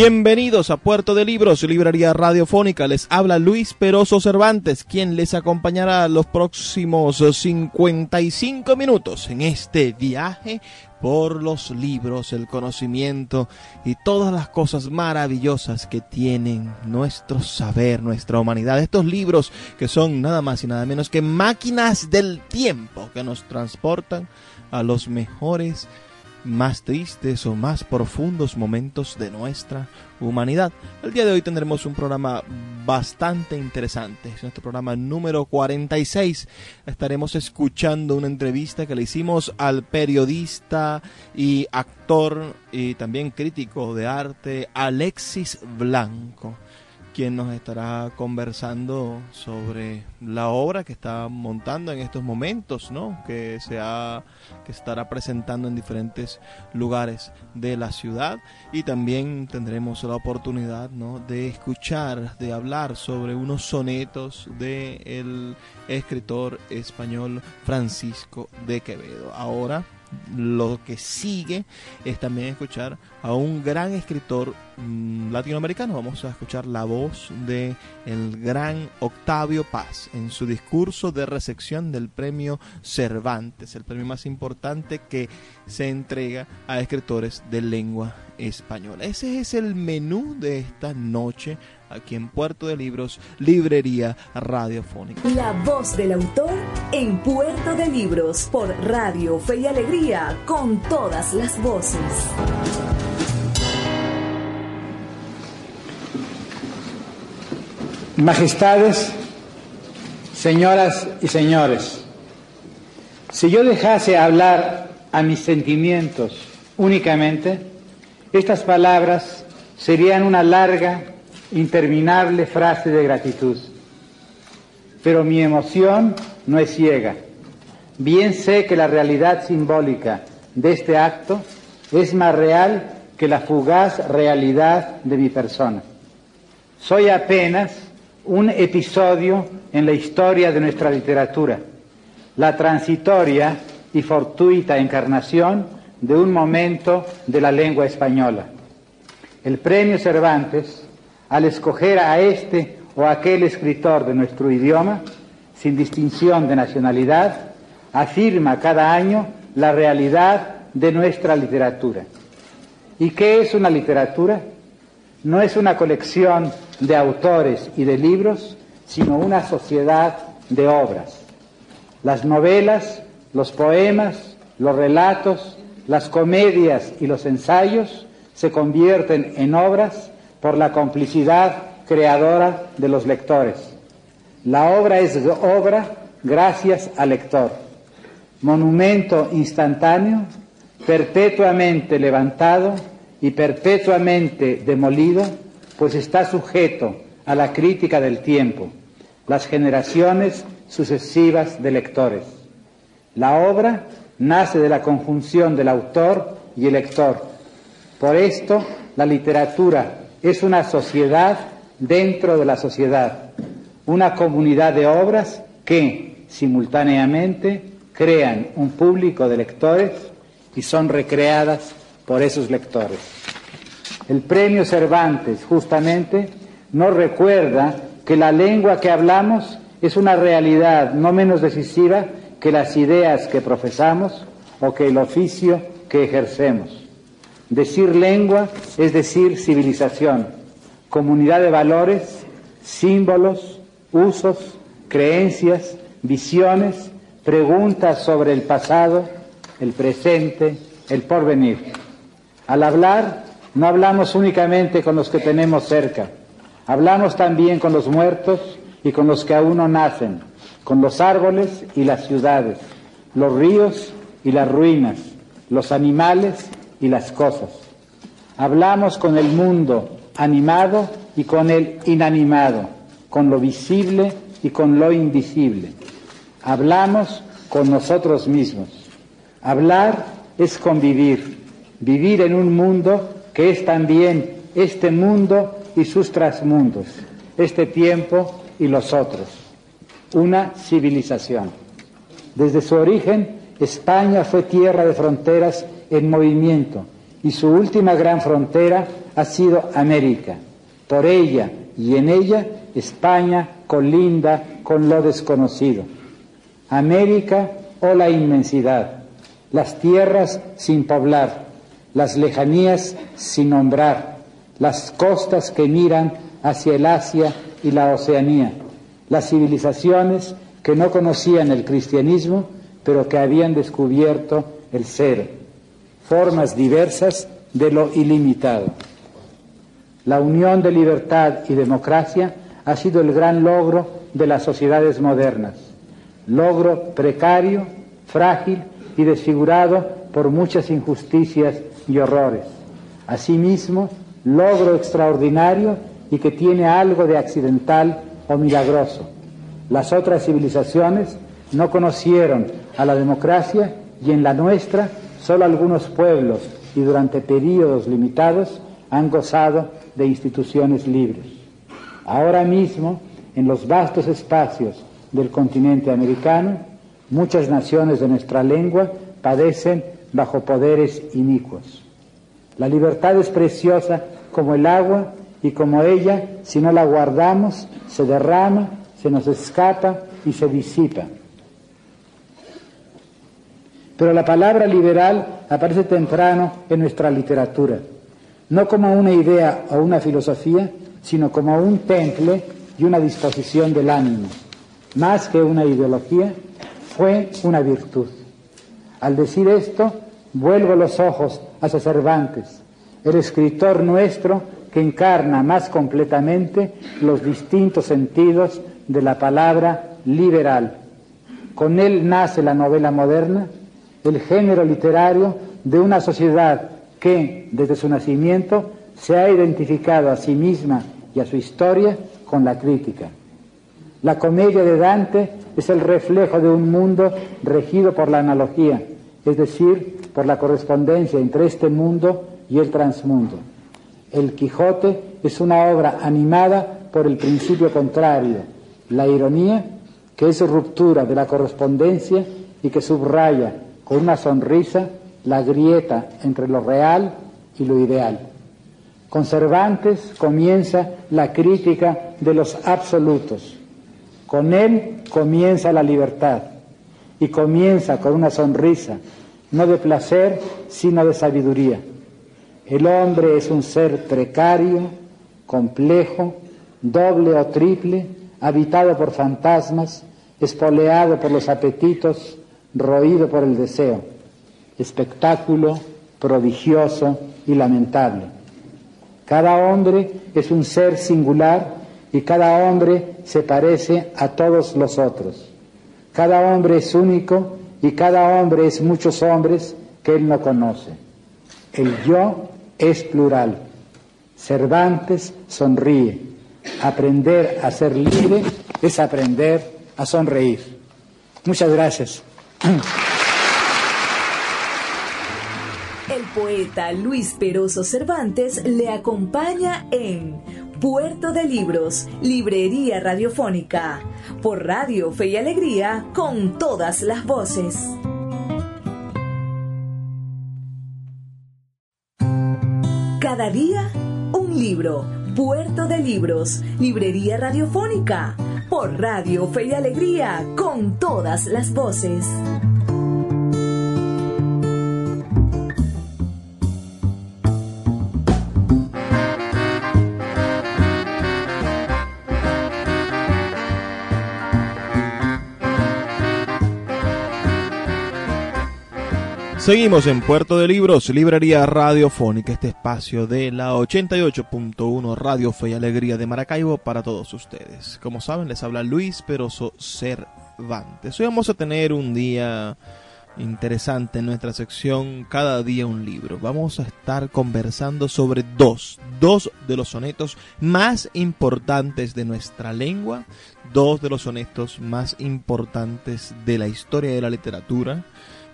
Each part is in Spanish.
Bienvenidos a Puerto de Libros, Librería Radiofónica. Les habla Luis Peroso Cervantes, quien les acompañará los próximos 55 minutos en este viaje por los libros, el conocimiento y todas las cosas maravillosas que tienen nuestro saber, nuestra humanidad. Estos libros que son nada más y nada menos que máquinas del tiempo que nos transportan a los mejores más tristes o más profundos momentos de nuestra humanidad. El día de hoy tendremos un programa bastante interesante. Es nuestro programa número 46. Estaremos escuchando una entrevista que le hicimos al periodista y actor y también crítico de arte Alexis Blanco quien nos estará conversando sobre la obra que está montando en estos momentos, ¿no? Que se que estará presentando en diferentes lugares de la ciudad y también tendremos la oportunidad, ¿no? De escuchar, de hablar sobre unos sonetos de el escritor español Francisco de Quevedo. Ahora lo que sigue es también escuchar a un gran escritor mm, latinoamericano. Vamos a escuchar la voz de el gran Octavio Paz en su discurso de recepción del premio Cervantes, el premio más importante que se entrega a escritores de lengua española. Ese es el menú de esta noche aquí en Puerto de Libros, Librería Radiofónica. La voz del autor en Puerto de Libros por Radio Fe y Alegría con todas las voces. Majestades, señoras y señores, si yo dejase hablar a mis sentimientos únicamente, estas palabras serían una larga interminable frase de gratitud. Pero mi emoción no es ciega. Bien sé que la realidad simbólica de este acto es más real que la fugaz realidad de mi persona. Soy apenas un episodio en la historia de nuestra literatura, la transitoria y fortuita encarnación de un momento de la lengua española. El premio Cervantes al escoger a este o aquel escritor de nuestro idioma, sin distinción de nacionalidad, afirma cada año la realidad de nuestra literatura. ¿Y qué es una literatura? No es una colección de autores y de libros, sino una sociedad de obras. Las novelas, los poemas, los relatos, las comedias y los ensayos se convierten en obras por la complicidad creadora de los lectores. La obra es obra gracias al lector. Monumento instantáneo, perpetuamente levantado y perpetuamente demolido, pues está sujeto a la crítica del tiempo, las generaciones sucesivas de lectores. La obra nace de la conjunción del autor y el lector. Por esto, la literatura es una sociedad dentro de la sociedad, una comunidad de obras que simultáneamente crean un público de lectores y son recreadas por esos lectores. El premio Cervantes justamente nos recuerda que la lengua que hablamos es una realidad no menos decisiva que las ideas que profesamos o que el oficio que ejercemos. Decir lengua es decir civilización, comunidad de valores, símbolos, usos, creencias, visiones, preguntas sobre el pasado, el presente, el porvenir. Al hablar no hablamos únicamente con los que tenemos cerca, hablamos también con los muertos y con los que aún no nacen, con los árboles y las ciudades, los ríos y las ruinas, los animales y las cosas. Hablamos con el mundo animado y con el inanimado, con lo visible y con lo invisible. Hablamos con nosotros mismos. Hablar es convivir, vivir en un mundo que es también este mundo y sus trasmundos, este tiempo y los otros. Una civilización. Desde su origen, España fue tierra de fronteras en movimiento y su última gran frontera ha sido América. Por ella y en ella, España colinda con lo desconocido. América o la inmensidad, las tierras sin poblar, las lejanías sin nombrar, las costas que miran hacia el Asia y la Oceanía, las civilizaciones que no conocían el cristianismo, pero que habían descubierto el ser, formas diversas de lo ilimitado. La unión de libertad y democracia ha sido el gran logro de las sociedades modernas, logro precario, frágil y desfigurado por muchas injusticias y horrores. Asimismo, logro extraordinario y que tiene algo de accidental o milagroso. Las otras civilizaciones no conocieron a la democracia y en la nuestra solo algunos pueblos y durante períodos limitados han gozado de instituciones libres. Ahora mismo, en los vastos espacios del continente americano, muchas naciones de nuestra lengua padecen bajo poderes inicuos. La libertad es preciosa como el agua y como ella, si no la guardamos, se derrama, se nos escapa y se disipa. Pero la palabra liberal aparece temprano en nuestra literatura, no como una idea o una filosofía, sino como un temple y una disposición del ánimo. Más que una ideología, fue una virtud. Al decir esto, vuelvo los ojos hacia Cervantes, el escritor nuestro que encarna más completamente los distintos sentidos de la palabra liberal. Con él nace la novela moderna, el género literario de una sociedad que, desde su nacimiento, se ha identificado a sí misma y a su historia con la crítica. La comedia de Dante es el reflejo de un mundo regido por la analogía, es decir, por la correspondencia entre este mundo y el transmundo. El Quijote es una obra animada por el principio contrario, la ironía, que es ruptura de la correspondencia y que subraya con una sonrisa la grieta entre lo real y lo ideal. Con Cervantes comienza la crítica de los absolutos. Con él comienza la libertad y comienza con una sonrisa, no de placer, sino de sabiduría. El hombre es un ser precario, complejo, doble o triple, habitado por fantasmas, espoleado por los apetitos, roído por el deseo, espectáculo prodigioso y lamentable. Cada hombre es un ser singular y cada hombre se parece a todos los otros. Cada hombre es único y cada hombre es muchos hombres que él no conoce. El yo es plural. Cervantes sonríe. Aprender a ser libre es aprender a sonreír. Muchas gracias. El poeta Luis Peroso Cervantes le acompaña en Puerto de Libros, Librería Radiofónica, por Radio Fe y Alegría, con todas las voces. Cada día, un libro. Puerto de Libros, Librería Radiofónica, por Radio Fe y Alegría, con todas las voces. Seguimos en Puerto de Libros, Librería Radiofónica, este espacio de la 88.1 Radio Fe y Alegría de Maracaibo para todos ustedes. Como saben, les habla Luis Peroso Cervantes. Hoy vamos a tener un día interesante en nuestra sección Cada día un libro. Vamos a estar conversando sobre dos, dos de los sonetos más importantes de nuestra lengua, dos de los sonetos más importantes de la historia de la literatura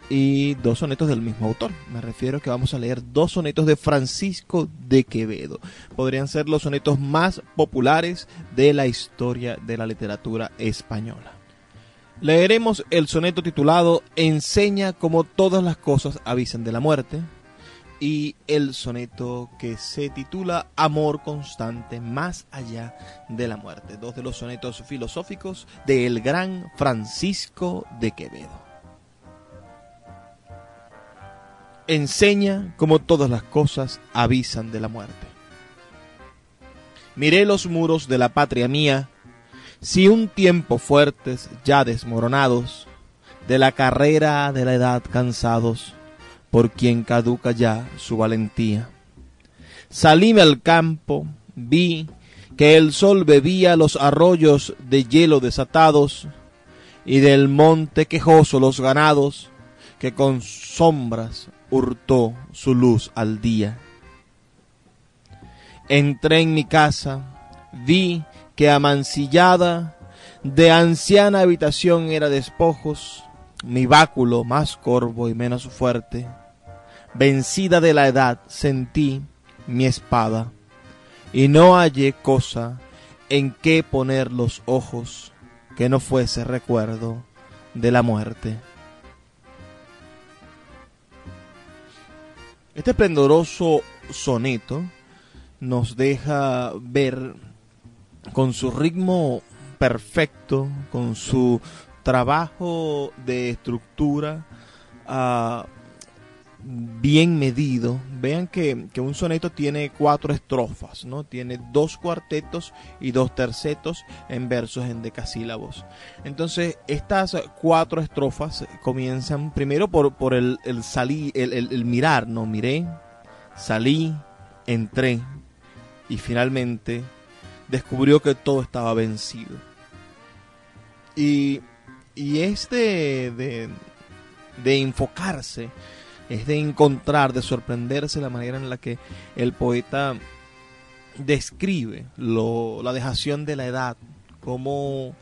y dos sonetos del mismo autor. Me refiero que vamos a leer dos sonetos de Francisco de Quevedo. Podrían ser los sonetos más populares de la historia de la literatura española. Leeremos el soneto titulado Enseña como todas las cosas avisan de la muerte y el soneto que se titula Amor constante más allá de la muerte. Dos de los sonetos filosóficos del gran Francisco de Quevedo. Enseña como todas las cosas avisan de la muerte. Miré los muros de la patria mía, si un tiempo fuertes ya desmoronados, de la carrera de la edad cansados, por quien caduca ya su valentía. Salíme al campo, vi que el sol bebía los arroyos de hielo desatados, y del monte quejoso los ganados, que con sombras hurtó su luz al día. Entré en mi casa, vi que amancillada de anciana habitación era despojos, mi báculo más corvo y menos fuerte. Vencida de la edad sentí mi espada, y no hallé cosa en que poner los ojos que no fuese recuerdo de la muerte. Este esplendoroso soneto nos deja ver con su ritmo perfecto, con su trabajo de estructura, bien medido. Vean que, un soneto tiene cuatro estrofas, ¿no? Tiene dos cuartetos y dos tercetos en versos en decasílabos. Entonces, estas cuatro estrofas comienzan primero por, por el, el, el, el mirar, ¿no? Miré, salí, entré y finalmente descubrió que todo estaba vencido. Y, y es de, de enfocarse es de encontrar, de sorprenderse la manera en la que el poeta describe la dejación de la edad, como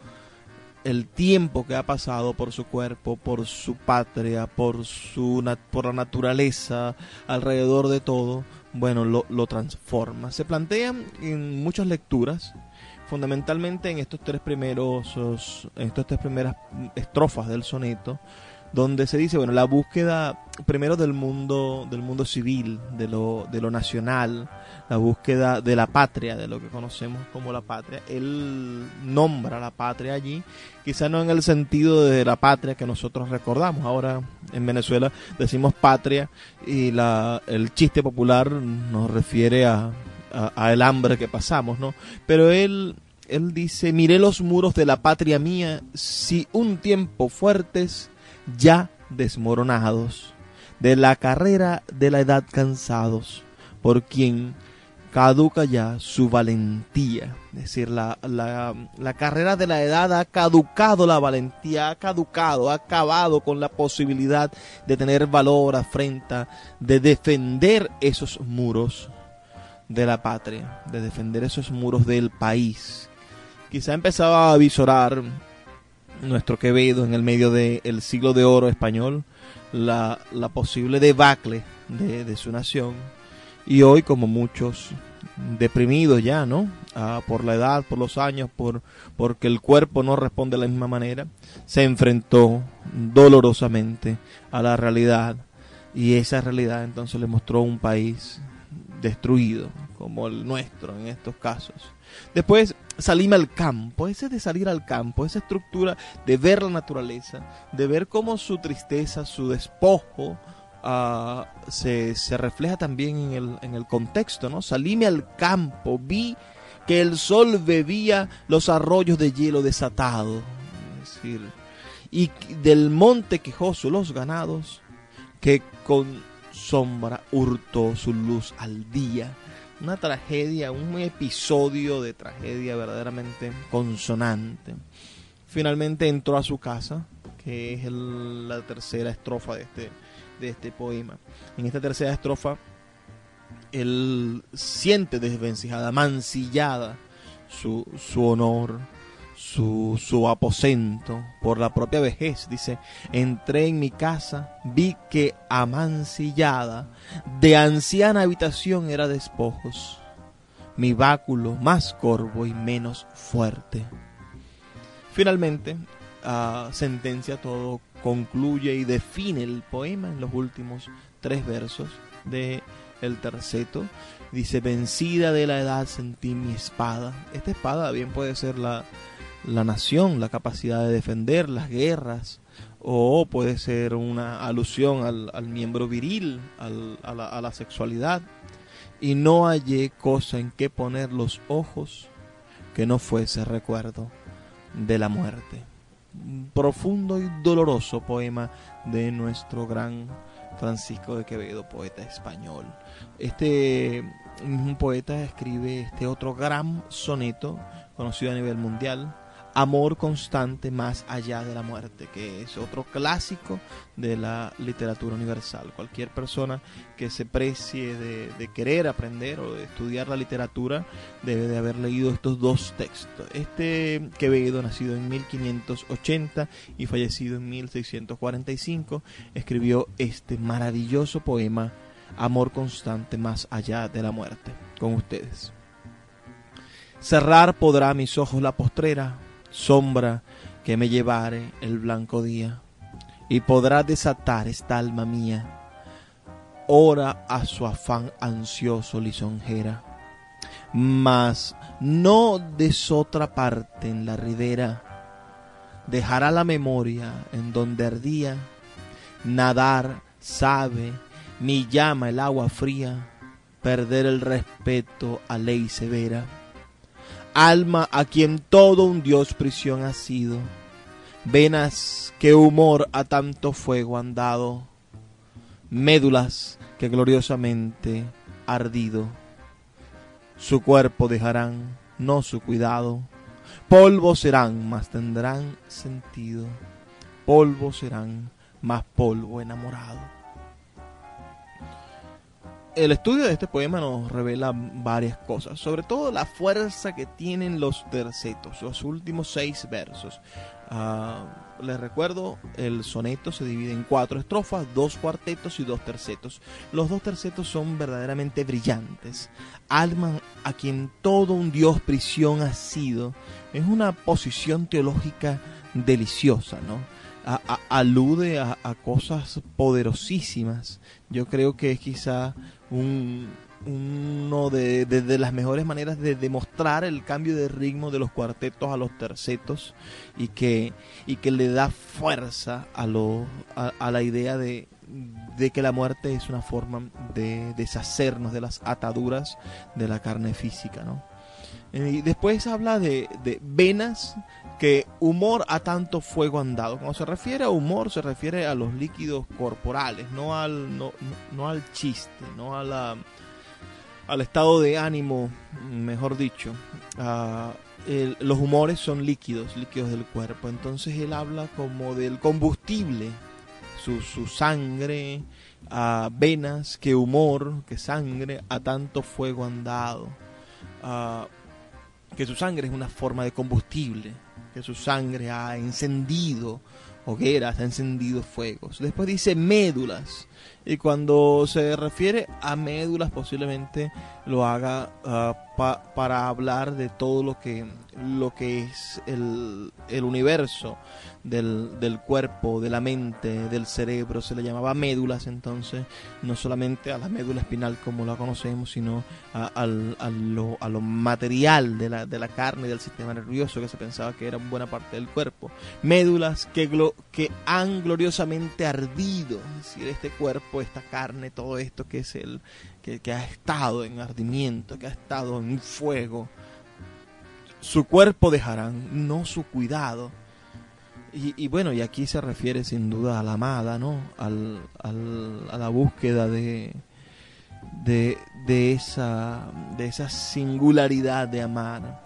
el tiempo que ha pasado por su cuerpo, por su patria, por, su, por la naturaleza, alrededor de todo, bueno, lo, lo transforma. Se plantea en muchas lecturas, fundamentalmente en estos tres primeros, en estas tres primeras estrofas del soneto, donde se dice, bueno, la búsqueda primero del mundo, del mundo civil, de lo, de lo nacional, la búsqueda de la patria, de lo que conocemos como la patria. Él nombra la patria allí, quizá no en el sentido de la patria que nosotros recordamos. Ahora en Venezuela decimos patria y la, el chiste popular nos refiere a, a, el hambre que pasamos, ¿no? Pero él él dice, miré los muros de la patria mía, si un tiempo fuertes ya desmoronados, de la carrera de la edad cansados, por quien caduca ya su valentía. Es decir, la, la, carrera de la edad ha caducado la valentía, ha caducado, ha acabado con la posibilidad de tener valor, afrenta, de defender esos muros de la patria, de defender esos muros del país. Quizá empezaba a visorar nuestro Quevedo en el medio del siglo de oro español, la, posible debacle de, su nación. Y hoy, como muchos deprimidos ya, ¿no? Ah, por la edad, por los años, por porque el cuerpo no responde de la misma manera, se enfrentó dolorosamente a la realidad y esa realidad entonces le mostró un país destruido como el nuestro en estos casos. Después salimos al campo, ese de salir al campo, esa estructura de ver la naturaleza, de ver cómo su tristeza, su despojo, uh, se, refleja también en el, contexto, ¿no? Salíme al campo, vi que el sol bebía los arroyos de hielo desatado, y del monte quejoso los ganados, que con sombra hurtó su luz al día. Una tragedia, un episodio de tragedia verdaderamente consonante. Finalmente entró a su casa, que es la tercera estrofa de este, de este poema. En esta tercera estrofa, él siente desvencijada, mancillada su, su honor, su, su aposento por la propia vejez. Dice, entré en mi casa, vi que amancillada de anciana habitación era despojos, mi báculo más corvo y menos fuerte. Finalmente, uh, sentencia todo, concluye y define el poema en los últimos tres versos de el terceto. Dice, vencida de la edad sentí mi espada. Esta espada bien puede ser la, la nación, la capacidad de defender las guerras, o puede ser una alusión al, miembro viril, a, la, a la sexualidad. Y no hallé cosa en que poner los ojos que no fuese recuerdo de la muerte. Profundo y doloroso poema de nuestro gran Francisco de Quevedo, poeta español. Este poeta escribe este otro gran soneto conocido a nivel mundial, Amor constante más allá de la muerte, que es otro clásico de la literatura universal. Cualquier persona que se precie de, querer aprender o de estudiar la literatura debe de haber leído estos dos textos. Este Quevedo, nacido en 1580 y fallecido en 1645, escribió este maravilloso poema Amor constante más allá de la muerte. Con ustedes. Cerrar podrá mis ojos la postrera sombra que me llevare el blanco día, y podrá desatar esta alma mía, ora a su afán ansioso lisonjera. Mas no desotra parte en la ribera, dejará la memoria en donde ardía, nadar sabe, ni llama el agua fría, perder el respeto a ley severa alma a quien todo un dios prisión ha sido, venas que humor a tanto fuego han dado, médulas que gloriosamente ardido, su cuerpo dejarán, no su cuidado, polvo serán, mas tendrán sentido, polvo serán, más polvo enamorado el estudio de este poema nos revela varias cosas, sobre todo la fuerza que tienen los tercetos, los últimos seis versos. Uh, les recuerdo, el soneto se divide en cuatro estrofas, dos cuartetos y dos tercetos. Los dos tercetos son verdaderamente brillantes. Alma a quien todo un dios prisión ha sido, es una posición teológica deliciosa, ¿no? alude a, cosas poderosísimas. Yo creo que es quizá un, uno de, las mejores maneras de demostrar el cambio de ritmo de los cuartetos a los tercetos y que, y que le da fuerza a, lo, a, la idea de, de que la muerte es una forma de deshacernos de las ataduras de la carne física. ¿no? Y después habla de, de venas que humor a tanto fuego han dado. Cuando se refiere a humor, se refiere a los líquidos corporales, no al, no, no al chiste, no a la, al estado de ánimo, mejor dicho. Ah, los humores son líquidos, líquidos del cuerpo. Entonces él habla como del combustible, su, su sangre, a venas, que humor, que sangre, a tanto fuego han dado. Ah, que su sangre es una forma de combustible que su sangre ha encendido hogueras, ha encendido fuegos. Después dice médulas. Y cuando se refiere a médulas posiblemente lo haga ah, para hablar de todo lo que, lo que es el, el universo del, del, cuerpo, de la mente, del cerebro. Se le llamaba médulas entonces, no solamente a la médula espinal como la conocemos, sino a, a, lo, a lo, material de la, de la carne y del sistema nervioso que se pensaba que era buena parte del cuerpo. Médulas que, que han gloriosamente ardido, es decir, este cuerpo, esta carne, todo esto que es el que, ha estado en ardimiento, que ha estado en fuego. Su cuerpo dejarán, no su cuidado Y, bueno, y aquí se refiere sin duda a la amada, ¿no? A la búsqueda de, de, esa, de esa singularidad de amar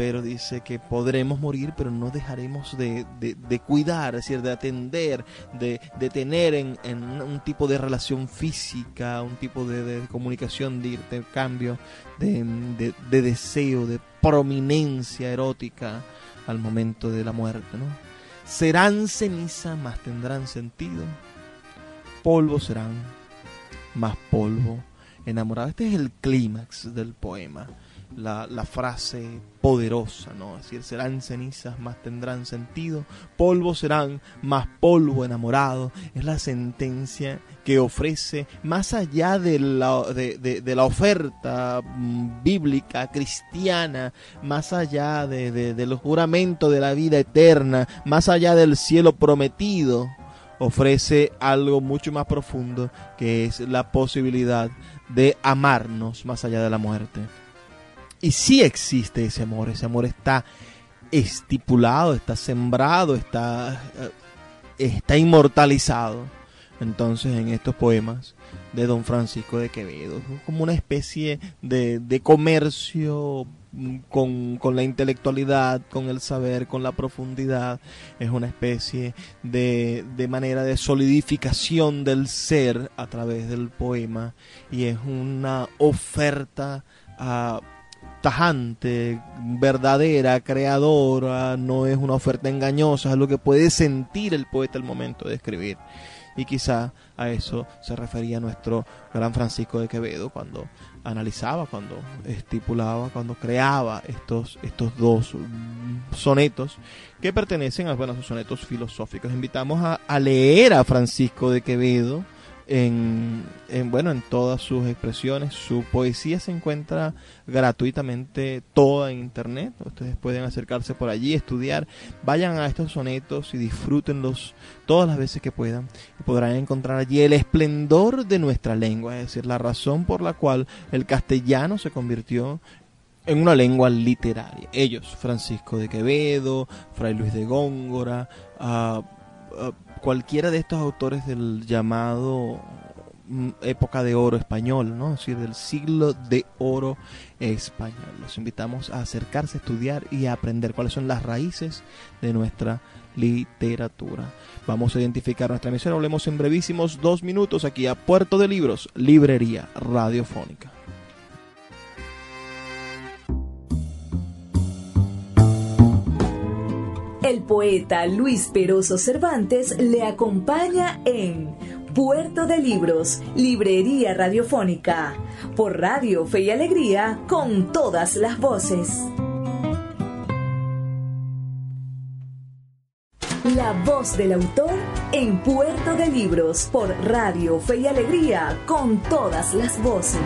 pero dice que podremos morir, pero no dejaremos de, de, cuidar, es decir, de atender, de, de tener en, en, un tipo de relación física, un tipo de, comunicación, de intercambio, de, deseo, de prominencia erótica al momento de la muerte. ¿no? Serán ceniza, más tendrán sentido. Polvo serán, más polvo enamorado. Este es el clímax del poema la, frase poderosa, ¿no? Es decir, serán cenizas, más tendrán sentido, polvo serán, más polvo enamorado. Es la sentencia que ofrece, más allá de la, de, de, la oferta mm, bíblica, cristiana, más allá de, de los juramentos de la vida eterna, más allá del cielo prometido, ofrece algo mucho más profundo, que es la posibilidad de amarnos más allá de la muerte. Y sí existe ese amor, ese amor está estipulado, está sembrado, está, eh, está inmortalizado. Entonces en estos poemas de Don Francisco de Quevedo, como una especie de, de comercio con, con, la intelectualidad, con el saber, con la profundidad, es una especie de, de manera de solidificación del ser a través del poema y es una oferta a tajante, verdadera, creadora, no es una oferta engañosa, es lo que puede sentir el poeta al momento de escribir. Y quizá a eso se refería nuestro gran Francisco de Quevedo cuando analizaba, cuando estipulaba, cuando creaba estos, estos dos sonetos que pertenecen a bueno, sonetos filosóficos. Invitamos a leer a Francisco de Quevedo en, bueno en todas sus expresiones. Su poesía se encuentra gratuitamente toda en internet. Ustedes pueden acercarse por allí estudiar. Vayan a estos sonetos y disfrútenlos todas las veces que puedan. Y podrán encontrar allí el esplendor de nuestra lengua es decir la razón por la cual el castellano se convirtió en una lengua literaria. Ellos Francisco de Quevedo Fray Luis de Góngora uh, cualquiera de estos autores del llamado mm, época de oro español, ¿no? Es decir, del siglo de oro español. Los invitamos a acercarse a estudiar y a aprender cuáles son las raíces de nuestra literatura. Vamos a identificar nuestra misión. Hablemos en brevísimos dos minutos aquí a Puerto de Libros, Librería Radiofónica. El poeta Luis Peroso Cervantes le acompaña en Puerto de Libros, Librería Radiofónica, por Radio Fe y Alegría, con todas las voces. La voz del autor en Puerto de Libros, por Radio Fe y Alegría, con todas las voces.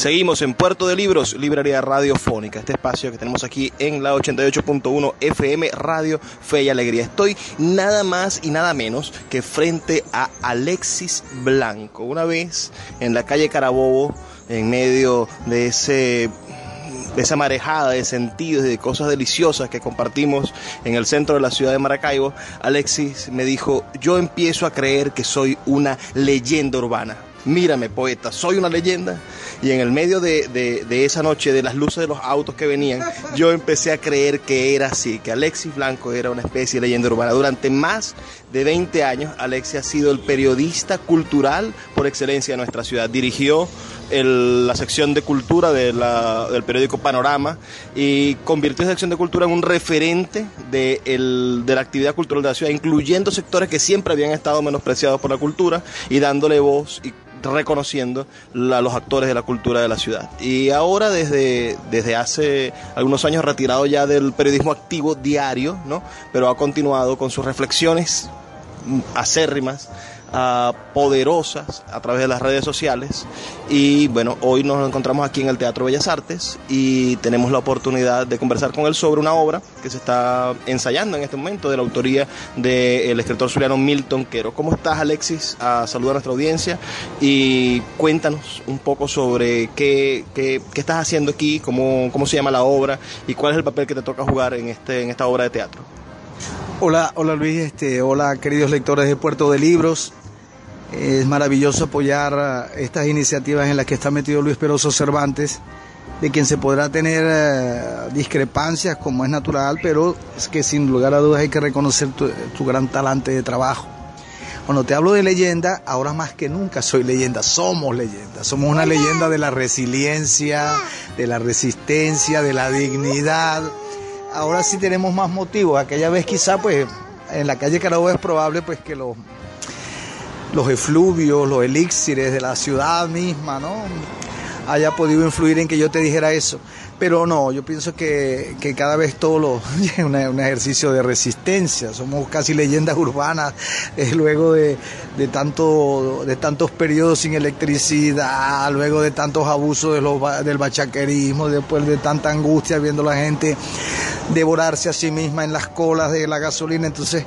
Seguimos en Puerto de Libros, Librería Radiofónica, este espacio que tenemos aquí en la 88.1 FM Radio Fe y Alegría. Estoy nada más y nada menos que frente a Alexis Blanco. Una vez en la calle Carabobo, en medio de ese de esa marejada de sentidos y de cosas deliciosas que compartimos en el centro de la ciudad de Maracaibo, Alexis me dijo, yo empiezo a creer que soy una leyenda urbana. Mírame, poeta, soy una leyenda. Y en el medio de, esa noche, de las luces de los autos que venían, yo empecé a creer que era así, que Alexis Blanco era una especie de leyenda urbana. Durante más de 20 años, Alexis ha sido el periodista cultural por excelencia de nuestra ciudad. Dirigió la sección de cultura del periódico Panorama y convirtió esa sección de cultura en un referente de, de la actividad cultural de la ciudad, incluyendo sectores que siempre habían estado menospreciados por la cultura y dándole voz y reconociendo a los actores de la cultura de la ciudad. Y ahora desde, desde hace algunos años retirado ya del periodismo activo diario, ¿no? pero ha continuado con sus reflexiones acérrimas poderosas a través de las redes sociales. Y bueno, hoy nos encontramos aquí en el Teatro Bellas Artes y tenemos la oportunidad de conversar con él sobre una obra que se está ensayando en este momento de la autoría del escritor suriano Milton Quero. ¿Cómo estás, Alexis? A saludar a nuestra audiencia y cuéntanos un poco sobre qué, qué, qué estás haciendo aquí, cómo, cómo se llama la obra y cuál es el papel que te toca jugar en, este, en esta obra de teatro. Hola, hola Luis, este, hola queridos lectores de Puerto de Libros. Es maravilloso apoyar eh, estas iniciativas en las que está metido Luis Peroso Cervantes, de quien se podrá tener eh, discrepancias como es natural, pero es que sin lugar a dudas hay que reconocer tu, gran talante de trabajo. Cuando te hablo de leyenda, ahora más que nunca soy leyenda, somos leyenda, somos una leyenda de la resiliencia, de la resistencia, de la dignidad. Ahora sí tenemos más motivos, aquella vez quizá pues en la calle Carabobo es probable pues que los los efluvios, los elixires de la ciudad misma, ¿no? haya podido influir en que yo te dijera eso. Pero no, yo pienso que, cada vez todo lo es un ejercicio de resistencia. Somos casi leyendas urbanas eh, luego de, tanto, de tantos periodos sin electricidad, luego de tantos abusos de del bachaquerismo, después de tanta angustia viendo a la gente devorarse a sí misma en las colas de la gasolina. Entonces,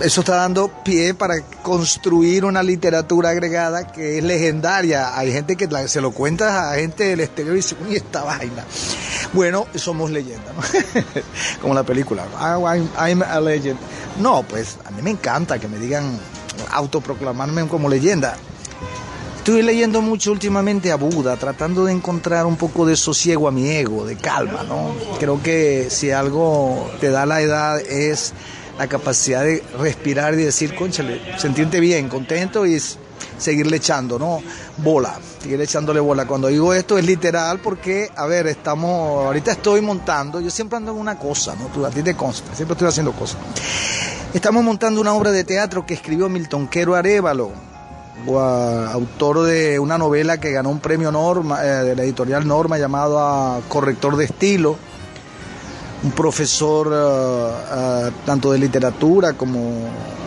eso está dando pie para construir una literatura agregada que es legendaria. Hay gente que se lo cuenta a gente del exterior y dice, uy, esta vaina. Bueno, somos leyendas, ¿no? Como la película, I'm, a legend. No, pues a mí me encanta que me digan autoproclamarme como leyenda. Estoy leyendo mucho últimamente a Buda, tratando de encontrar un poco de sosiego a mi ego, de calma, ¿no? Creo que si algo te da la edad es la capacidad de respirar y decir, conchale, sentirte bien, contento y seguirle echando, ¿no? Bola, seguir echándole bola. Cuando digo esto es literal porque, a ver, estamos, ahorita estoy montando, yo siempre ando en una cosa, ¿no? Tú, a ti te consta, siempre estoy haciendo cosas. Estamos montando una obra de teatro que escribió Milton Quero Arevalo, autor de una novela que ganó un premio Norma, eh, de la editorial Norma llamado Corrector de Estilo un profesor eh, eh, tanto de literatura como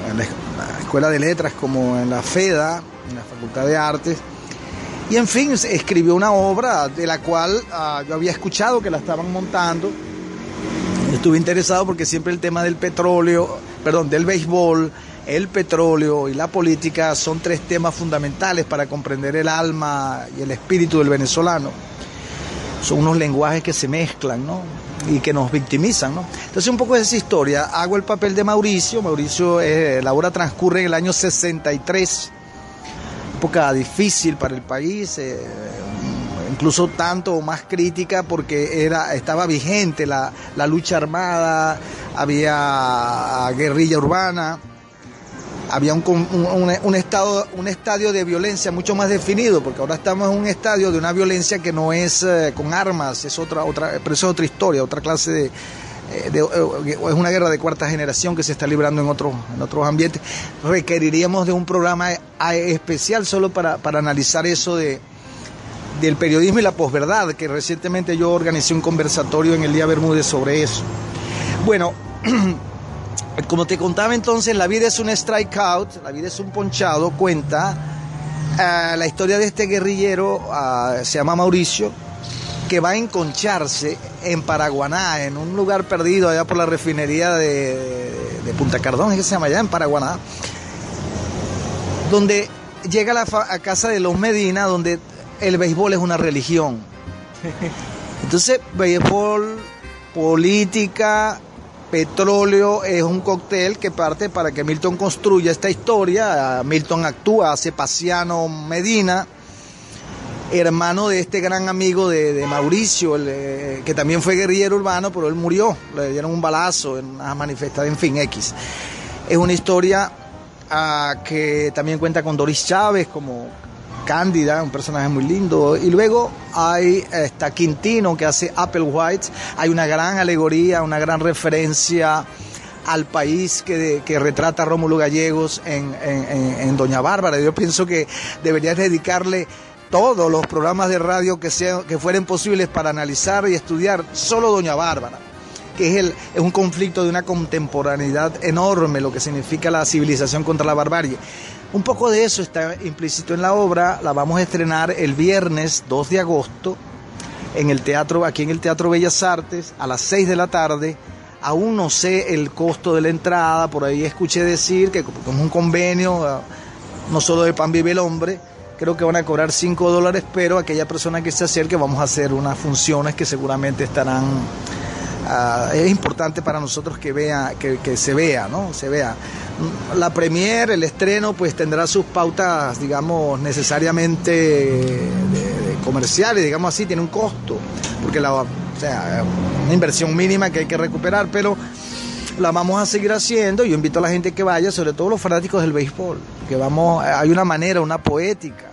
en la, Escuela de Letras como en la FEDA, en la Facultad de Artes. Y en fin, escribió una obra de la cual ah, yo había escuchado que la estaban montando. Estuve interesado porque siempre el tema del petróleo, perdón, del béisbol, el petróleo y la política son tres temas fundamentales para comprender el alma y el espíritu del venezolano. Son unos lenguajes que se mezclan, ¿no? Y que nos victimizan. ¿no? Entonces un poco de esa historia, hago el papel de Mauricio, Mauricio, eh, la obra transcurre en el año 63, época difícil para el país, eh, incluso tanto o más crítica porque era, estaba vigente la, la lucha armada, había guerrilla urbana, había un, un, estado, un estadio de violencia mucho más definido, porque ahora estamos en un estadio de una violencia que no es eh, con armas, es otra, otra, pero es otra historia, otra clase de, eh, eh, es una guerra de cuarta generación que se está librando en otros, en otros ambientes. Requeriríamos de un programa especial solo para, para analizar eso de, del periodismo y la posverdad, que recientemente yo organicé un conversatorio en el Día Bermúdez sobre eso. Bueno, Como te contaba entonces, la vida es un strikeout, la vida es un ponchado, cuenta eh, la historia de este guerrillero, ah, se llama Mauricio, que va a enconcharse en Paraguaná, en un lugar perdido allá por la refinería de, Punta Cardón, que se llama allá en Paraguaná, donde llega a la a casa de los Medina, donde el béisbol es una religión. Entonces, béisbol, política, Petróleo es un cóctel que parte para que Milton construya esta historia. Milton actúa, hace Pasiano Medina, hermano de este gran amigo de, Mauricio, eh, que también fue guerrillero urbano, pero él murió, le dieron un balazo en una manifestación, en fin, X. Es una historia ah, que también cuenta con Doris Chávez como Cándida, un personaje muy lindo. Y luego hay está Quintino que hace Apple White. Hay una gran alegoría, una gran referencia al país que, que retrata Rómulo Gallegos en, en, Doña Bárbara. Yo pienso que deberías dedicarle todos los programas de radio que, sean, que fueren posibles para analizar y estudiar solo Doña Bárbara que es, el, es un conflicto de una contemporaneidad enorme, lo que significa la civilización contra la barbarie. Un poco de eso está implícito en la obra, la vamos a estrenar el viernes 2 de agosto en el teatro, aquí en el Teatro Bellas Artes, a las 6 de la tarde. Aún no sé el costo de la entrada, por ahí escuché decir que como un convenio, ah, no solo de Pan Vive el Hombre, creo que van a cobrar 5 dólares, pero aquella persona que se acerque vamos a hacer unas funciones que seguramente estarán... Ah, es importante para nosotros que vea, que, se vea, ¿no? Se vea. La premier, el estreno, pues tendrá sus pautas, digamos, necesariamente de comerciales, digamos así, tiene un costo, porque la, o sea, una inversión mínima que hay que recuperar, pero la vamos a seguir haciendo. Yo invito a la gente que vaya, sobre todo los fanáticos del béisbol, que vamos, hay una manera, una poética,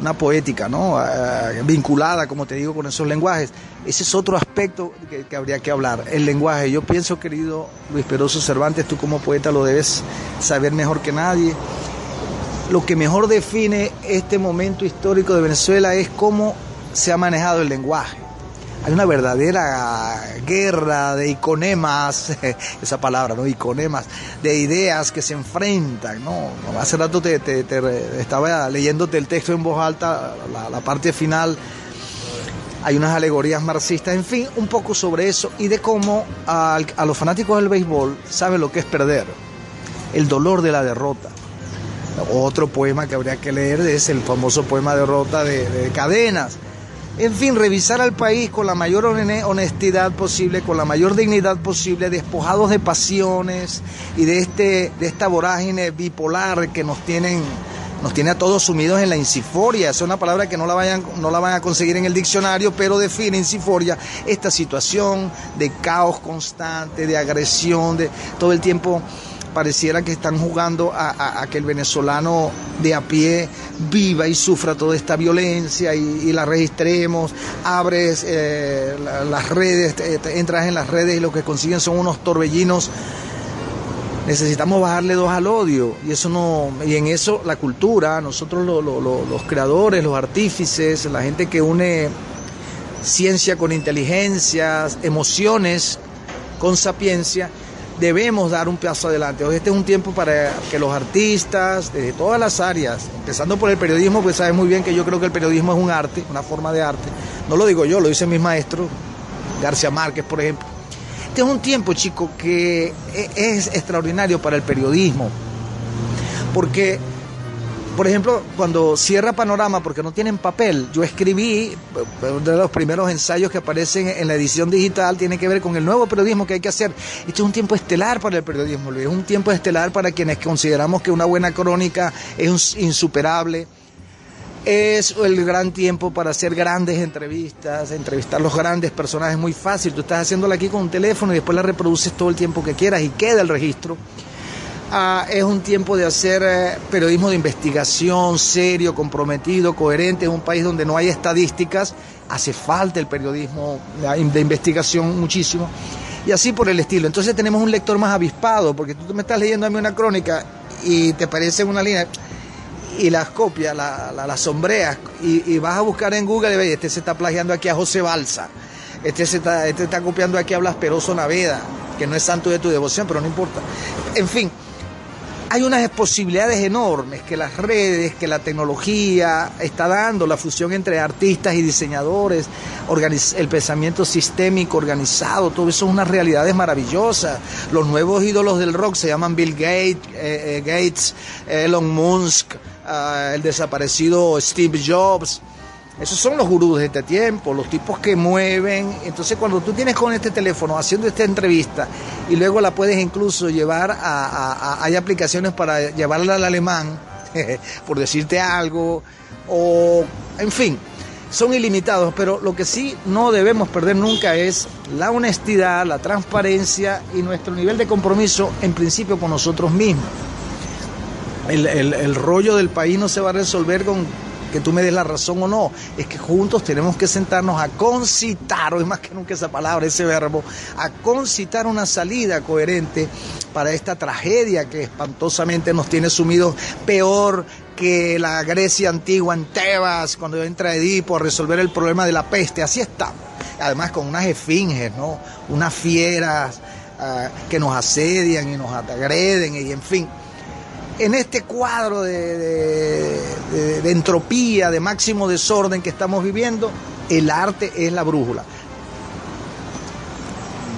una poética, ¿no? Uh, vinculada, como te digo, con esos lenguajes. Ese es otro aspecto que, que, habría que hablar, el lenguaje. Yo pienso, querido Luis Peroso Cervantes, tú como poeta lo debes saber mejor que nadie. Lo que mejor define este momento histórico de Venezuela es cómo se ha manejado el lenguaje hay una verdadera guerra de iconemas, esa palabra, ¿no? Iconemas, de ideas que se enfrentan, ¿no? Hace rato te, te, estaba leyéndote el texto en voz alta, la, la, parte final, hay unas alegorías marxistas, en fin, un poco sobre eso y de cómo a, a los fanáticos del béisbol saben lo que es perder, el dolor de la derrota. Otro poema que habría que leer es el famoso poema Derrota de, de Cadenas en fin, revisar al país con la mayor honestidad posible, con la mayor dignidad posible, despojados de pasiones y de, este, de esta vorágine bipolar que nos tienen nos tiene a todos sumidos en la insiforia. Es una palabra que no la, vayan, no la van a conseguir en el diccionario, pero define insiforia esta situación de caos constante, de agresión, de todo el tiempo pareciera que están jugando a, que el venezolano de a pie viva y sufra toda esta violencia y, la registremos, abres eh, la, las redes, entras en las redes y lo que consiguen son unos torbellinos. Necesitamos bajarle dos al odio y eso no y en eso la cultura, nosotros lo, lo, lo, los creadores, los artífices, la gente que une ciencia con inteligencia, emociones con sapiencia, debemos dar un paso adelante. Hoy este es un tiempo para que los artistas de todas las áreas, empezando por el periodismo, pues sabes muy bien que yo creo que el periodismo es un arte, una forma de arte. No lo digo yo, lo dicen mis maestros, García Márquez, por ejemplo. Este es un tiempo, chico, que es extraordinario para el periodismo, porque por ejemplo, cuando cierra Panorama, porque no tienen papel, yo escribí, uno de los primeros ensayos que aparecen en la edición digital tiene que ver con el nuevo periodismo que hay que hacer. Este es un tiempo estelar para el periodismo, Luis, es un tiempo estelar para quienes consideramos que una buena crónica es insuperable. Es el gran tiempo para hacer grandes entrevistas, entrevistar los grandes personajes, muy fácil. Tú estás haciéndola aquí con un teléfono y después la reproduces todo el tiempo que quieras y queda el registro. Uh, es un tiempo de hacer eh, periodismo de investigación serio, comprometido, coherente. Es un país donde no hay estadísticas, hace falta el periodismo de investigación muchísimo. Y así por el estilo. Entonces tenemos un lector más avispado, porque tú me estás leyendo a mí una crónica y te parece una línea y las copias, la, la, las sombreas y, y, vas a buscar en Google y ves, este se está plagiando aquí a José Balsa, este, se está, este está copiando aquí a Blas Peroso Naveda, que no es santo de tu devoción, pero no importa. En fin, hay unas posibilidades enormes que las redes, que la tecnología está dando, la fusión entre artistas y diseñadores, el pensamiento sistémico organizado, todo eso es unas realidades maravillosas. Los nuevos ídolos del rock se llaman Bill Gates, eh, eh, Gates Elon Musk, uh, el desaparecido Steve Jobs. Esos son los gurús de este tiempo, los tipos que mueven. Entonces, cuando tú tienes con este teléfono haciendo esta entrevista y luego la puedes incluso llevar a. hay aplicaciones para llevarla al alemán, por decirte algo, o. En fin, son ilimitados, pero lo que sí no debemos perder nunca es la honestidad, la transparencia y nuestro nivel de compromiso, en principio, con nosotros mismos. El rollo del país no se va a resolver con que tú me des la razón o no, es que juntos tenemos que sentarnos a concitar, hoy más que nunca esa palabra, ese verbo, a concitar una salida coherente para esta tragedia que espantosamente nos tiene sumidos peor que la Grecia antigua en Tebas, cuando entra Edipo a resolver el problema de la peste, así estamos. además con unas esfinges, ¿no? Unas fieras ah, que nos asedian y nos agreden y en fin. En este cuadro de, de entropía, de máximo desorden que estamos viviendo, el arte es la brújula.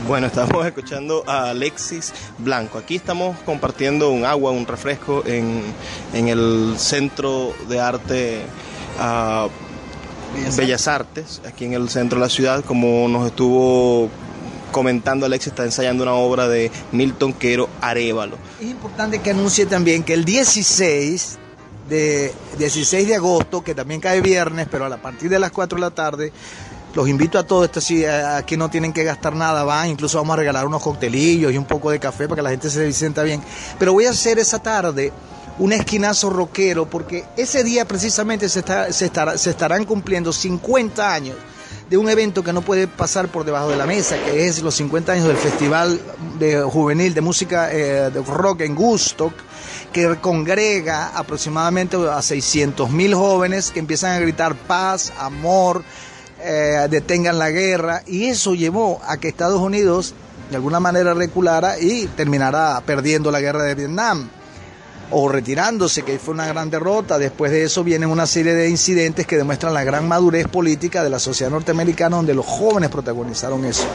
Bueno, estamos escuchando a Alexis Blanco. Aquí estamos compartiendo un agua, un refresco en, el Centro de Arte uh, Bellas, Artes, aquí en el centro de la ciudad, como nos estuvo comentando Alexis, está ensayando una obra de Milton Quero Arevalo. Es importante que anuncie también que el 16 de, 16 de agosto, que también cae viernes, pero a partir de las 4 de la tarde, los invito a todos, esto sí, aquí no tienen que gastar nada, van, incluso vamos a regalar unos coctelillos y un poco de café para que la gente se sienta bien. Pero voy a hacer esa tarde un esquinazo rockero, porque ese día precisamente se, se, se estarán cumpliendo 50 años de un evento que no puede pasar por debajo de la mesa, que es los 50 años del Festival de Juvenil de Música eh, de Rock en Gustock, que congrega aproximadamente a 600 mil jóvenes que empiezan a gritar paz, amor, eh, detengan la guerra y eso llevó a que Estados Unidos de alguna manera reculara y terminara perdiendo la guerra de Vietnam o retirándose, que fue una gran derrota. Después de eso vienen una serie de incidentes que demuestran la gran madurez política de la sociedad norteamericana, donde los jóvenes protagonizaron eso.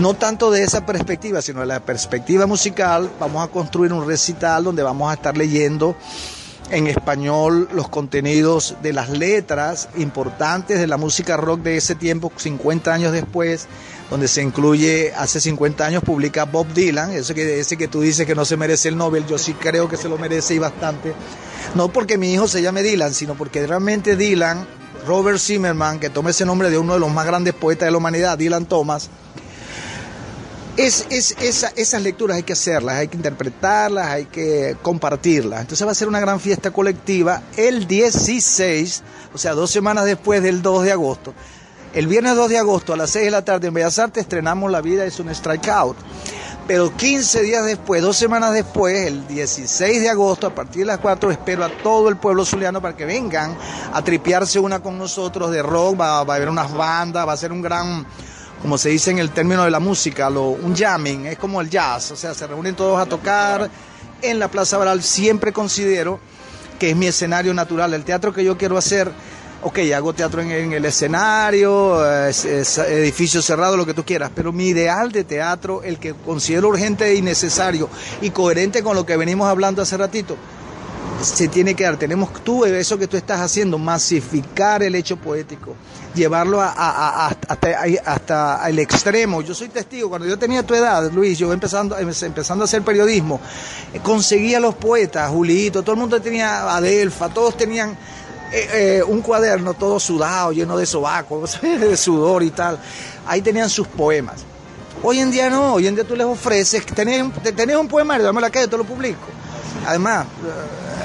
No tanto de esa perspectiva, sino de la perspectiva musical, vamos a construir un recital donde vamos a estar leyendo en español los contenidos de las letras importantes de la música rock de ese tiempo, 50 años después, donde se incluye, hace 50 años publica Bob Dylan, ese que, ese que tú dices que no se merece el Nobel, yo sí creo que se lo merece y bastante. No porque mi hijo se llame Dylan, sino porque realmente Dylan, Robert Zimmerman, que toma ese nombre de uno de los más grandes poetas de la humanidad, Dylan Thomas, es, es, esas lecturas hay que hacerlas, hay que interpretarlas, hay que compartirlas. Entonces va a ser una gran fiesta colectiva el 16, o sea, dos semanas después del 2 de agosto. El viernes 2 de agosto a las 6 de la tarde en Bellas Artes estrenamos La vida es un strikeout. Pero 15 días después, dos semanas después, el 16 de agosto, a partir de las 4, espero a todo el pueblo zuliano para que vengan a tripearse una con nosotros de rock, va, a haber unas bandas, va a ser un gran como se dice en el término de la música, lo, un jamming, es como el jazz, o sea, se reúnen todos a tocar en la Plaza Baral, siempre considero que es mi escenario natural, el teatro que yo quiero hacer, ok, hago teatro en, el escenario, es, edificio cerrado, lo que tú quieras, pero mi ideal de teatro, el que considero urgente y necesario y coherente con lo que venimos hablando hace ratito, se tiene que dar. Tenemos tú, eso que tú estás haciendo, masificar el hecho poético, llevarlo a, hasta, el extremo. Yo soy testigo, cuando yo tenía tu edad, Luis, yo empezando, empezando a hacer periodismo, eh, conseguía los poetas, Julito, todo el mundo tenía Adelfa, todos tenían eh, eh, un cuaderno todo sudado, lleno de sobaco, de sudor y tal. Ahí tenían sus poemas. Hoy en día no, hoy en día tú les ofreces, tenés, tenés un poemario, dame la calle, te lo publico. Además,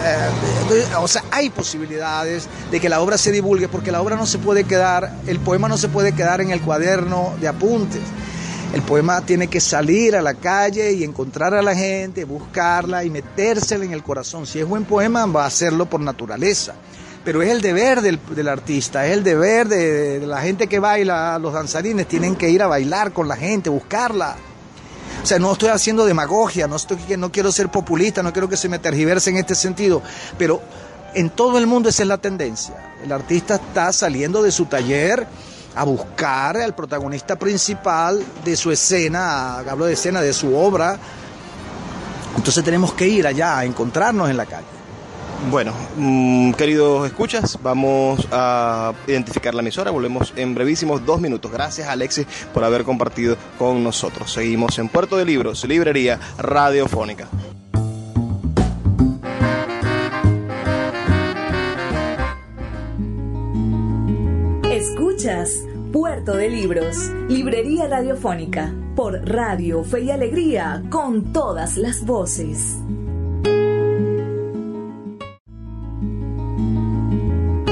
eh, o sea, hay posibilidades de que la obra se divulgue porque la obra no se puede quedar, el poema no se puede quedar en el cuaderno de apuntes. El poema tiene que salir a la calle y encontrar a la gente, buscarla y metérsela en el corazón. Si es buen poema, va a hacerlo por naturaleza. Pero es el deber del, artista, es el deber de, la gente que baila, los danzarines tienen que ir a bailar con la gente, buscarla. O sea, no estoy haciendo demagogia, no, estoy, no quiero ser populista, no quiero que se me tergiverse en este sentido, pero en todo el mundo esa es la tendencia. El artista está saliendo de su taller a buscar al protagonista principal de su escena, hablo de escena, de su obra. Entonces tenemos que ir allá a encontrarnos en la calle. Bueno, mm, queridos escuchas, vamos a identificar la emisora. Volvemos en brevísimos dos minutos. Gracias, Alexis, por haber compartido con nosotros. Seguimos en Puerto de Libros, Librería Radiofónica. Escuchas Puerto de Libros, Librería Radiofónica, por Radio Fe y Alegría, con todas las voces.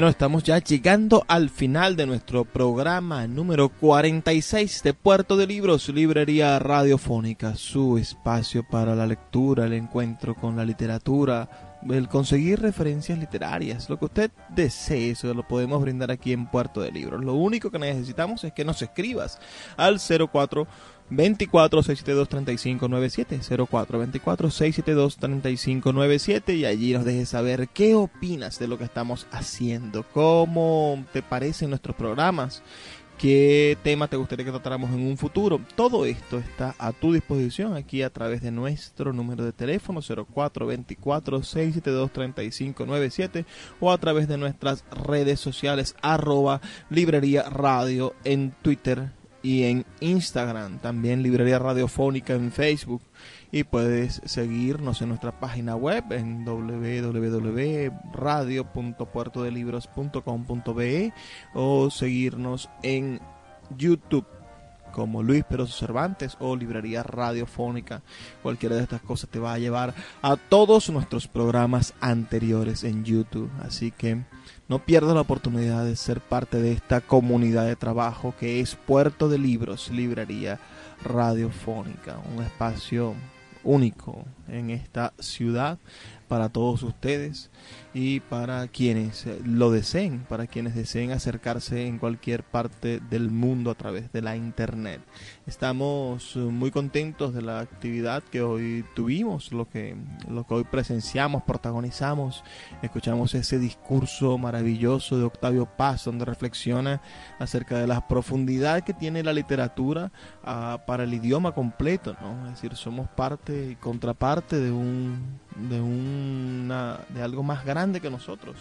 Bueno, estamos ya llegando al final de nuestro programa número 46 de Puerto de Libros, Librería Radiofónica, su espacio para la lectura, el encuentro con la literatura, el conseguir referencias literarias, lo que usted desee, eso lo podemos brindar aquí en Puerto de Libros. Lo único que necesitamos es que nos escribas al 04 24 672 3597 04 24 672 3597 y allí nos dejes saber qué opinas de lo que estamos haciendo, cómo te parecen nuestros programas qué tema te gustaría que tratáramos en un futuro. Todo esto está a tu disposición aquí a través de nuestro número de teléfono 0424-672-3597 o a través de nuestras redes sociales arroba librería radio en Twitter y en Instagram, también librería radiofónica en Facebook y puedes seguirnos en nuestra página web en www.radio.puertodelibros.com.be o seguirnos en YouTube como Luis Peroso Cervantes o Librería Radiofónica. Cualquiera de estas cosas te va a llevar a todos nuestros programas anteriores en YouTube. Así que no pierdas la oportunidad de ser parte de esta comunidad de trabajo que es Puerto de Libros, Librería Radiofónica. Un espacio único en esta ciudad para todos ustedes y para quienes lo deseen, para quienes deseen acercarse en cualquier parte del mundo a través de la internet. Estamos muy contentos de la actividad que hoy tuvimos, lo que, lo que hoy presenciamos, protagonizamos, escuchamos ese discurso maravilloso de Octavio Paz donde reflexiona acerca de la profundidad que tiene la literatura uh, para el idioma completo, ¿no? Es decir, somos parte y contraparte de un de de algo más grande que nosotros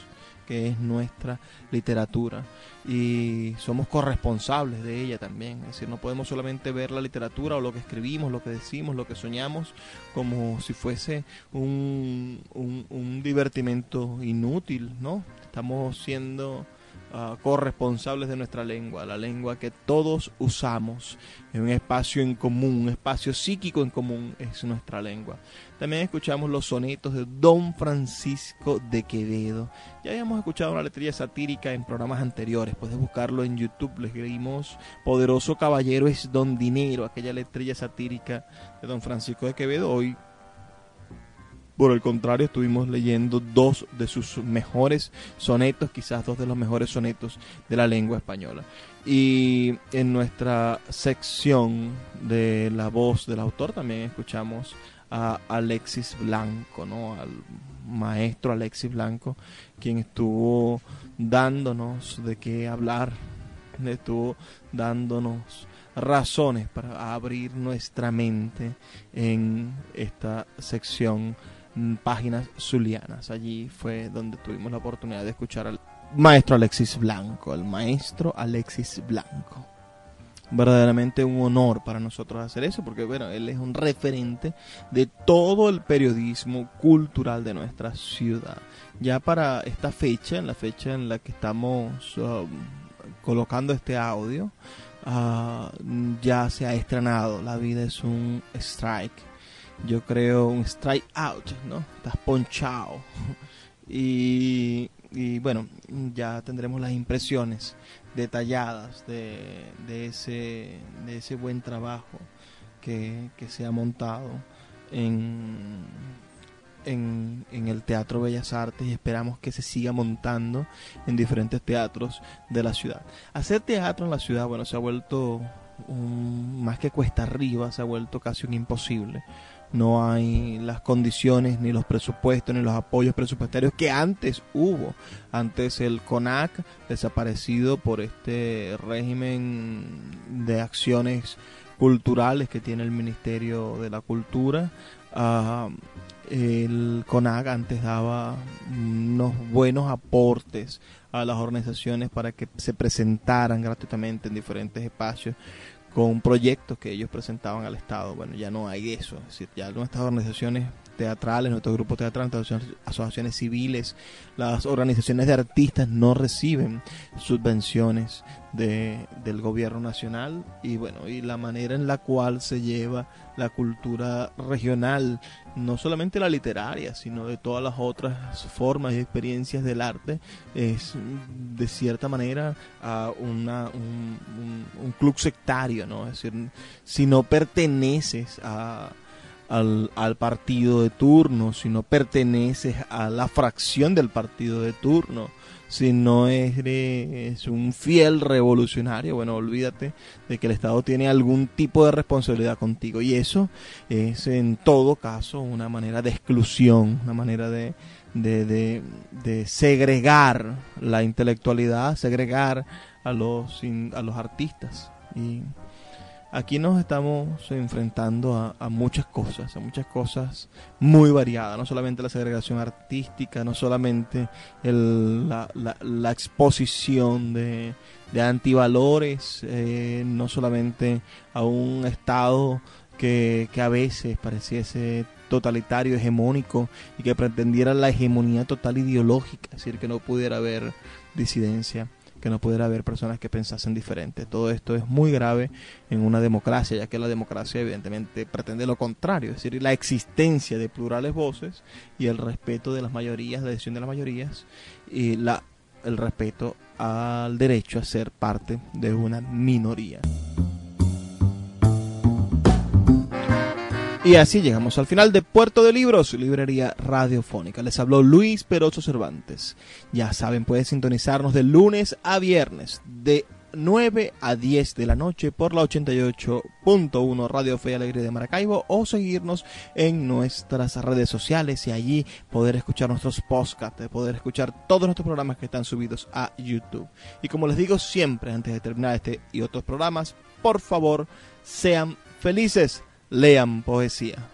que es nuestra literatura. Y somos corresponsables de ella también. Es decir no podemos solamente ver la literatura o lo que escribimos lo que decimos lo que soñamos como si fuese un, un, un divertimento inútil no estamos siendo uh, corresponsables de nuestra lengua, la lengua que todos usamos, en un espacio en común, un espacio psíquico en común es nuestra lengua. También escuchamos los sonetos de Don Francisco de Quevedo. Ya habíamos escuchado una letrilla satírica en programas anteriores, puedes buscarlo en YouTube, les leímos Poderoso Caballero es Don Dinero, aquella letrilla satírica de Don Francisco de Quevedo. Hoy por el contrario, estuvimos leyendo dos de sus mejores sonetos, quizás dos de los mejores sonetos de la lengua española. Y en nuestra sección de la voz del autor también escuchamos a Alexis Blanco, ¿no? Al maestro Alexis Blanco, quien estuvo dándonos de qué hablar, estuvo dándonos razones para abrir nuestra mente en esta sección páginas zulianas. Allí fue donde tuvimos la oportunidad de escuchar al maestro Alexis Blanco, el maestro Alexis Blanco. Verdaderamente un honor para nosotros hacer eso, porque bueno, él es un referente de todo el periodismo cultural de nuestra ciudad. Ya para esta fecha, en la fecha en la que estamos um, colocando este audio, uh, ya se ha estrenado La vida es un strike yo creo un strike out, ¿no? Estás ponchado. Y, y bueno, ya tendremos las impresiones detalladas de, de, ese, de ese buen trabajo que, que se ha montado en, en, en, el Teatro Bellas Artes y esperamos que se siga montando en diferentes teatros de la ciudad. Hacer teatro en la ciudad, bueno, se ha vuelto un, más que cuesta arriba, se ha vuelto casi un imposible no hay las condiciones, ni los presupuestos, ni los apoyos presupuestarios que antes hubo. Antes el CONAC, desaparecido por este régimen de acciones culturales que tiene el Ministerio de la Cultura, uh, el CONAC antes daba unos buenos aportes a las organizaciones para que se presentaran gratuitamente en diferentes espacios con proyectos que ellos presentaban al Estado. Bueno, ya no hay eso, es decir, ya nuestras organizaciones teatrales, nuestros grupos teatrales, nuestras asociaciones civiles, las organizaciones de artistas no reciben subvenciones de, del gobierno nacional y bueno, y la manera en la cual se lleva la cultura regional, no solamente la literaria, sino de todas las otras formas y experiencias del arte, es de cierta manera a una, un, un club sectario, ¿no? Es decir, si no perteneces a al, al, partido de turno, si no perteneces a la fracción del partido de turno, si no eres un fiel revolucionario, bueno, olvídate de que el Estado tiene algún tipo de responsabilidad contigo. Y eso es en todo caso una manera de exclusión, una manera de, de, de, de segregar la intelectualidad, segregar a los, a los artistas. Y aquí nos estamos enfrentando a, muchas cosas, a muchas cosas muy variadas, no solamente la segregación artística, no solamente la, exposición de, de antivalores, eh, no solamente a un Estado que, que a veces pareciese totalitario, hegemónico y que pretendiera la hegemonía total ideológica, es decir, que no pudiera haber disidencia que no pudiera haber personas que pensasen diferente. Todo esto es muy grave en una democracia, ya que la democracia evidentemente pretende lo contrario, es decir, la existencia de plurales voces y el respeto de las mayorías, la decisión de las mayorías y la, el respeto al derecho a ser parte de una minoría. Y así llegamos al final de Puerto de Libros, librería radiofónica. Les habló Luis Peroso Cervantes. Ya saben, pueden sintonizarnos de lunes a viernes, de 9 a 10 de la noche por la 88.1 Radio Fe y Alegría de Maracaibo o seguirnos en nuestras redes sociales y allí poder escuchar nuestros podcasts, poder escuchar todos nuestros programas que están subidos a YouTube. Y como les digo siempre antes de terminar este y otros programas, por favor, sean felices lean poesía.